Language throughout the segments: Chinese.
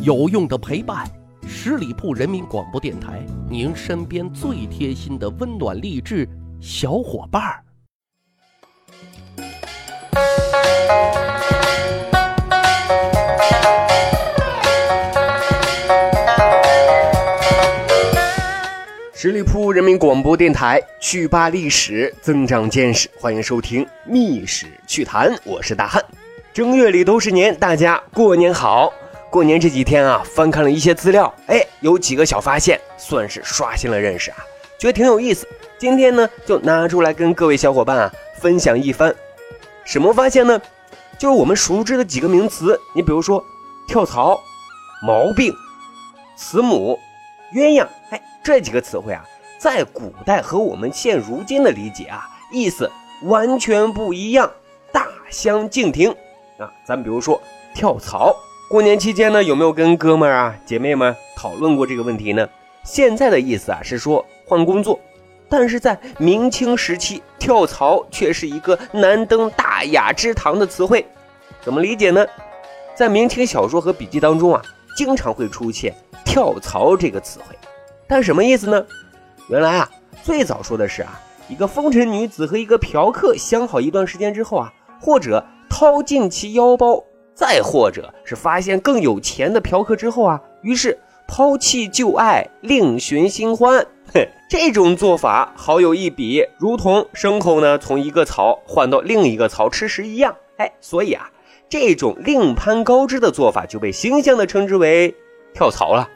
有用的陪伴，十里铺人民广播电台，您身边最贴心的温暖励志小伙伴儿。十里铺人民广播电台，趣吧历史，增长见识，欢迎收听《密史趣谈》，我是大汉。正月里都是年，大家过年好。过年这几天啊，翻看了一些资料，哎，有几个小发现，算是刷新了认识啊，觉得挺有意思。今天呢，就拿出来跟各位小伙伴啊分享一番。什么发现呢？就是我们熟知的几个名词，你比如说跳槽、毛病、慈母、鸳鸯，哎，这几个词汇啊，在古代和我们现如今的理解啊，意思完全不一样，大相径庭啊。咱比如说跳槽。过年期间呢，有没有跟哥们儿啊、姐妹们讨论过这个问题呢？现在的意思啊是说换工作，但是在明清时期，跳槽却是一个难登大雅之堂的词汇。怎么理解呢？在明清小说和笔记当中啊，经常会出现“跳槽”这个词汇，但什么意思呢？原来啊，最早说的是啊，一个风尘女子和一个嫖客相好一段时间之后啊，或者掏尽其腰包。再或者是发现更有钱的嫖客之后啊，于是抛弃旧爱，另寻新欢。哼，这种做法好有一比，如同牲口呢从一个槽换到另一个槽吃食一样。哎，所以啊，这种另攀高枝的做法就被形象的称之为跳槽了。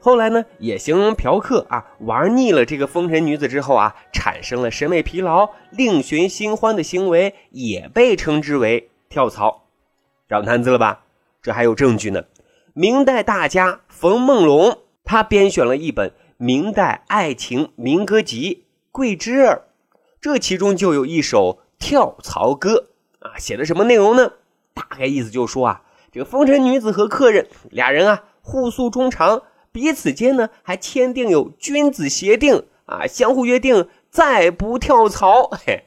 后来呢，也形容嫖客啊玩腻了这个风尘女子之后啊，产生了审美疲劳，另寻新欢的行为，也被称之为跳槽。长摊子了吧？这还有证据呢。明代大家冯梦龙，他编选了一本明代爱情民歌集《桂枝儿》，这其中就有一首跳槽歌啊，写的什么内容呢？大概意思就是说啊，这个风尘女子和客人俩人啊，互诉衷肠，彼此间呢还签订有君子协定啊，相互约定再不跳槽，嘿，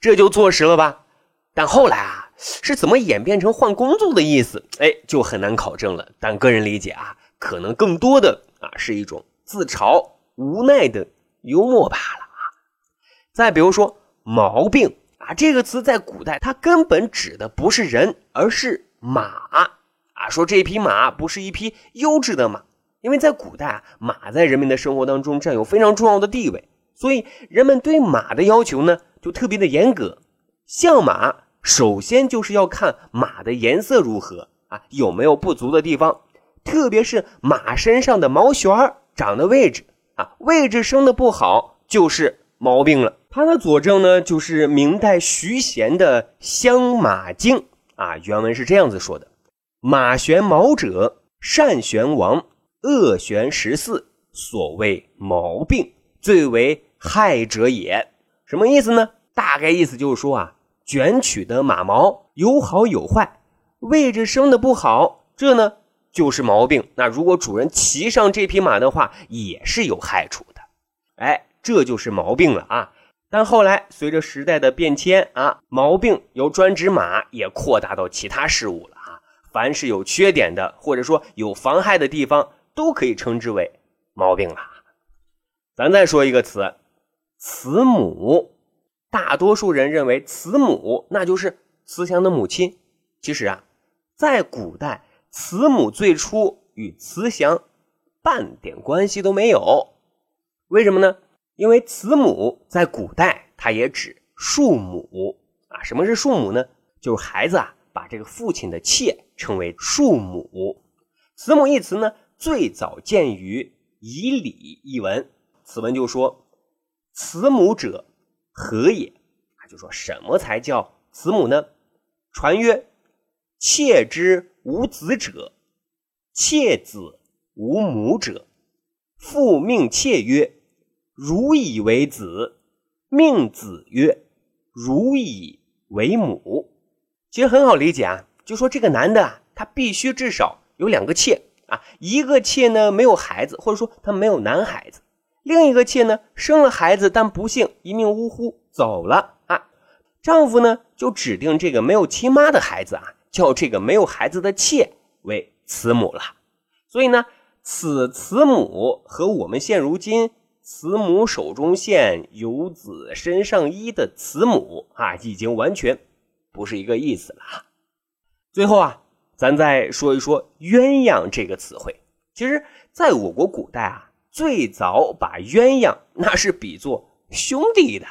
这就坐实了吧？但后来啊。是怎么演变成换工作的意思？哎，就很难考证了。但个人理解啊，可能更多的啊是一种自嘲、无奈的幽默罢了啊。再比如说“毛病”啊，这个词在古代它根本指的不是人，而是马啊。说这匹马不是一匹优质的马，因为在古代啊，马在人们的生活当中占有非常重要的地位，所以人们对马的要求呢就特别的严格，像马。首先就是要看马的颜色如何啊，有没有不足的地方，特别是马身上的毛旋儿长的位置啊，位置生的不好就是毛病了。它的佐证呢，就是明代徐贤的《相马经》啊，原文是这样子说的：“马旋毛者，善旋王，恶旋十四，所谓毛病，最为害者也。”什么意思呢？大概意思就是说啊。卷曲的马毛有好有坏，位置生的不好，这呢就是毛病。那如果主人骑上这匹马的话，也是有害处的。哎，这就是毛病了啊！但后来随着时代的变迁啊，毛病由专指马也扩大到其他事物了啊。凡是有缺点的，或者说有妨害的地方，都可以称之为毛病了。咱再说一个词，慈母。大多数人认为慈母那就是慈祥的母亲，其实啊，在古代，慈母最初与慈祥半点关系都没有。为什么呢？因为慈母在古代它也指庶母啊。什么是庶母呢？就是孩子啊把这个父亲的妾称为庶母。慈母一词呢，最早见于《以礼》一文，此文就说：“慈母者。”何也？啊，就说什么才叫慈母呢？传曰：妾之无子者，妾子无母者。父命妾曰：汝以为子。命子曰：汝以为母。其实很好理解啊，就说这个男的啊，他必须至少有两个妾啊，一个妾呢没有孩子，或者说他没有男孩子。另一个妾呢，生了孩子，但不幸一命呜呼走了啊。丈夫呢，就指定这个没有亲妈的孩子啊，叫这个没有孩子的妾为慈母了。所以呢，此慈母和我们现如今“慈母手中线，游子身上衣”的慈母啊，已经完全不是一个意思了。最后啊，咱再说一说“鸳鸯”这个词汇。其实，在我国古代啊，最早把鸳鸯那是比作兄弟的。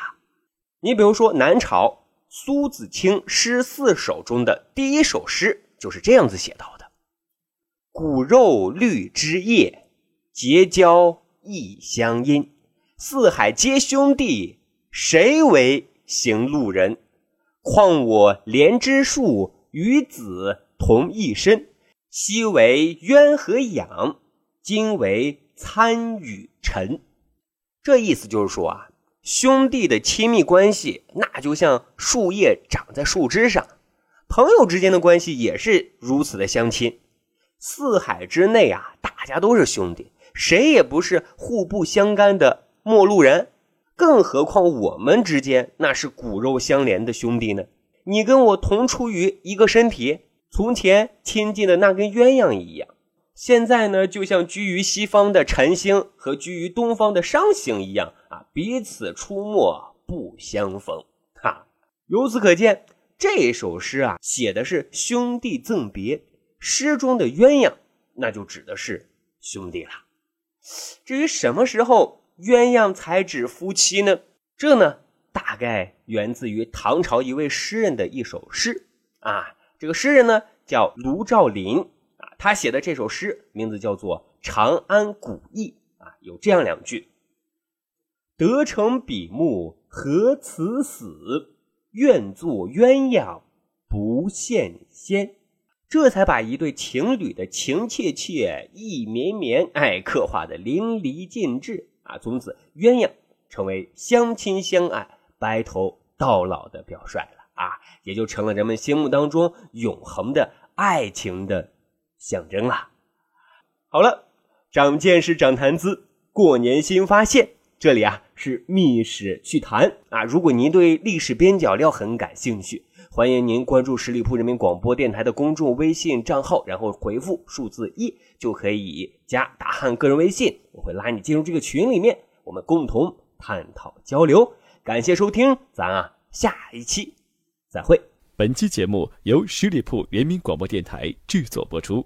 你比如说，南朝苏子清诗四首中的第一首诗就是这样子写到的：“骨肉绿枝叶，结交异乡音。四海皆兄弟，谁为行路人？况我莲枝树，与子同一身。”昔为鸳和鸯，今为参与尘。这意思就是说啊，兄弟的亲密关系，那就像树叶长在树枝上；朋友之间的关系也是如此的相亲。四海之内啊，大家都是兄弟，谁也不是互不相干的陌路人。更何况我们之间那是骨肉相连的兄弟呢？你跟我同出于一个身体。从前亲近的那根鸳鸯一样，现在呢，就像居于西方的辰星和居于东方的商星一样啊，彼此出没不相逢。哈，由此可见，这首诗啊，写的是兄弟赠别。诗中的鸳鸯，那就指的是兄弟了。至于什么时候鸳鸯才指夫妻呢？这呢，大概源自于唐朝一位诗人的一首诗啊。这个诗人呢叫卢照邻，他写的这首诗名字叫做《长安古意》啊，有这样两句：“得成比目何辞死，愿作鸳鸯不羡仙。”这才把一对情侣的情切切、意绵绵，哎，刻画的淋漓尽致啊。从此，鸳鸯成为相亲相爱、白头到老的表率了。啊，也就成了人们心目当中永恒的爱情的象征了。好了，长见识，长谈资，过年新发现。这里啊是密史趣谈啊。如果您对历史边角料很感兴趣，欢迎您关注十里铺人民广播电台的公众微信账号，然后回复数字一就可以加大汉个人微信，我会拉你进入这个群里面，我们共同探讨交流。感谢收听，咱啊下一期。再会。本期节目由十里铺人民广播电台制作播出。